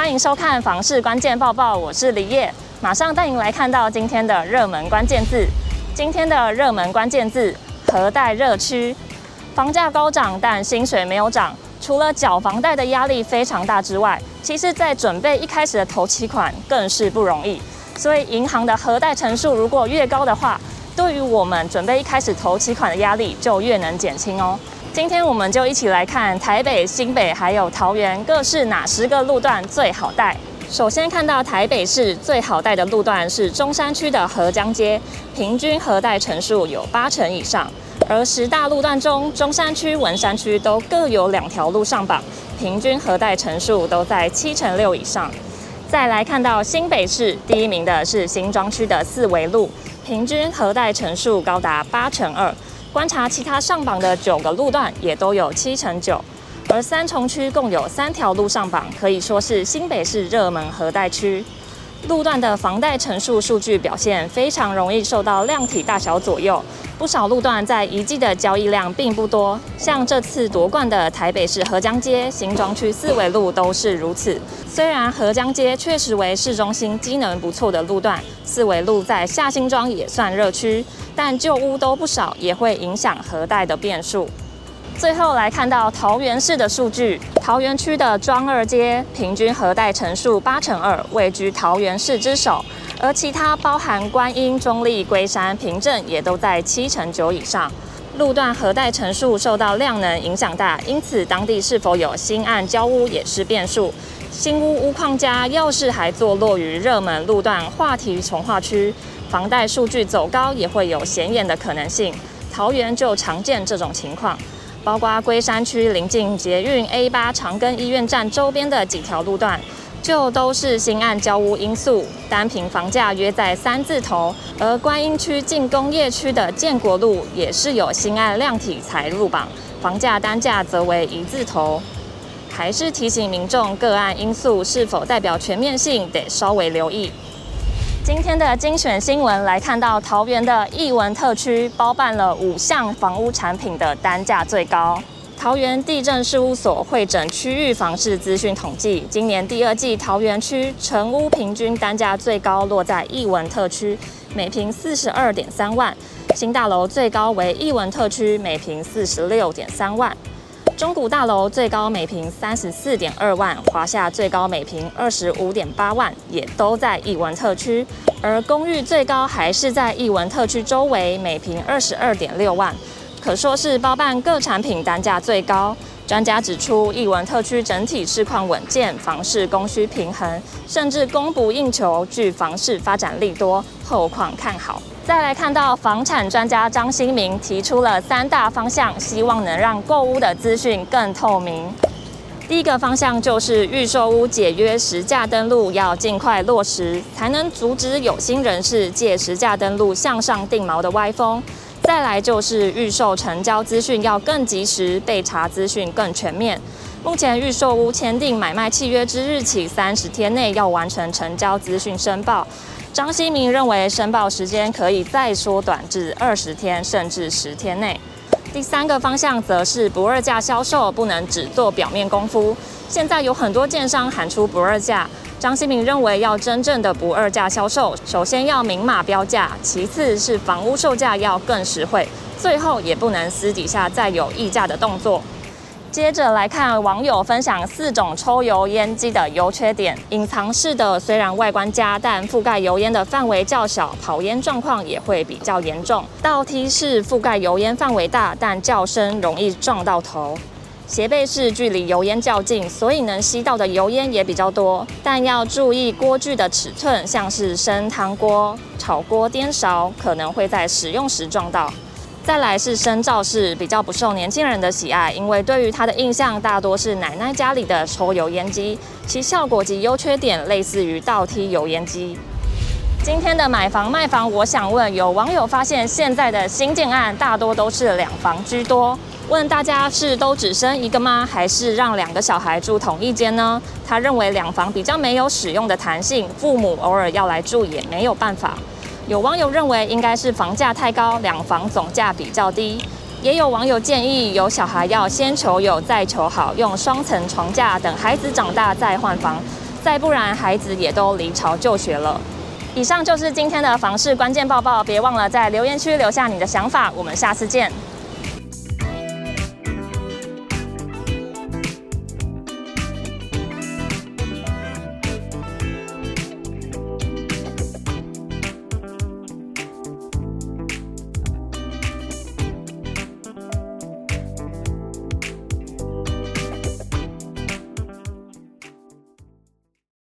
欢迎收看《房市关键报报》，我是李叶，马上带您来看到今天的热门关键字。今天的热门关键字：核贷热区。房价高涨，但薪水没有涨，除了缴房贷的压力非常大之外，其实在准备一开始的头期款更是不容易。所以，银行的核贷成数如果越高的话，对于我们准备一开始投期款的压力就越能减轻哦。今天我们就一起来看台北、新北还有桃园各市哪十个路段最好贷。首先看到台北市最好贷的路段是中山区的河江街，平均核贷成数有八成以上。而十大路段中，中山区、文山区都各有两条路上榜，平均核贷成数都在七成六以上。再来看到新北市第一名的是新庄区的四维路，平均核贷成数高达八成二。观察其他上榜的九个路段，也都有七成九，而三重区共有三条路上榜，可以说是新北市热门核贷区。路段的房贷成数数据表现非常容易受到量体大小左右，不少路段在一季的交易量并不多，像这次夺冠的台北市河江街、新庄区四维路都是如此。虽然河江街确实为市中心机能不错的路段，四维路在下新庄也算热区，但旧屋都不少，也会影响核贷的变数。最后来看到桃园市的数据，桃园区的庄二街平均核贷成数八成二，位居桃园市之首。而其他包含观音、中坜、龟山、平镇也都在七成九以上。路段核贷成数受到量能影响大，因此当地是否有新案交屋也是变数。新屋屋况家，要是还坐落于热门路段话题重划区，房贷数据走高也会有显眼的可能性。桃园就常见这种情况。包括龟山区临近捷运 A 八长庚医院站周边的几条路段，就都是新案交屋因素，单坪房价约在三字头。而观音区近工业区的建国路也是有新案量体才入榜，房价单价则为一字头。还是提醒民众，个案因素是否代表全面性，得稍微留意。今天的精选新闻来看到桃园的艺文特区包办了五项房屋产品的单价最高。桃园地政事务所会诊区域房市资讯统计，今年第二季桃园区成屋平均单价最高落在艺文特区，每坪四十二点三万；新大楼最高为艺文特区，每坪四十六点三万。中古大楼最高每平三十四点二万，华夏最高每平二十五点八万，也都在艺文特区。而公寓最高还是在艺文特区周围，每平二十二点六万，可说是包办各产品单价最高。专家指出，艺文特区整体市况稳健，房市供需平衡，甚至供不应求，具房市发展力多，后况看好。再来看到房产专家张新明提出了三大方向，希望能让购屋的资讯更透明。第一个方向就是预售屋解约实价登录要尽快落实，才能阻止有心人士借实价登录向上定锚的歪风。再来就是预售成交资讯要更及时，备查资讯更全面。目前预售屋签订买卖契约之日起三十天内要完成成交资讯申报。张新明认为申报时间可以再缩短至二十天甚至十天内。第三个方向则是不二价销售，不能只做表面功夫。现在有很多建商喊出不二价。张新明认为，要真正的不二价销售，首先要明码标价，其次是房屋售价要更实惠，最后也不能私底下再有议价的动作。接着来看网友分享四种抽油烟机的优缺点：隐藏式的虽然外观佳，但覆盖油烟的范围较小，跑烟状况也会比较严重；倒梯式覆盖油烟范围大，但较深，容易撞到头。斜背式距离油烟较近，所以能吸到的油烟也比较多，但要注意锅具的尺寸，像是生汤锅、炒锅颠勺，可能会在使用时撞到。再来是深罩式，比较不受年轻人的喜爱，因为对于它的印象大多是奶奶家里的抽油烟机，其效果及优缺点类似于倒梯油烟机。今天的买房卖房，我想问有网友发现，现在的新建案大多都是两房居多。问大家是都只生一个吗？还是让两个小孩住同一间呢？他认为两房比较没有使用的弹性，父母偶尔要来住也没有办法。有网友认为应该是房价太高，两房总价比较低。也有网友建议有小孩要先求有再求好，用双层床架，等孩子长大再换房。再不然孩子也都离巢就学了。以上就是今天的房市关键报报，别忘了在留言区留下你的想法，我们下次见。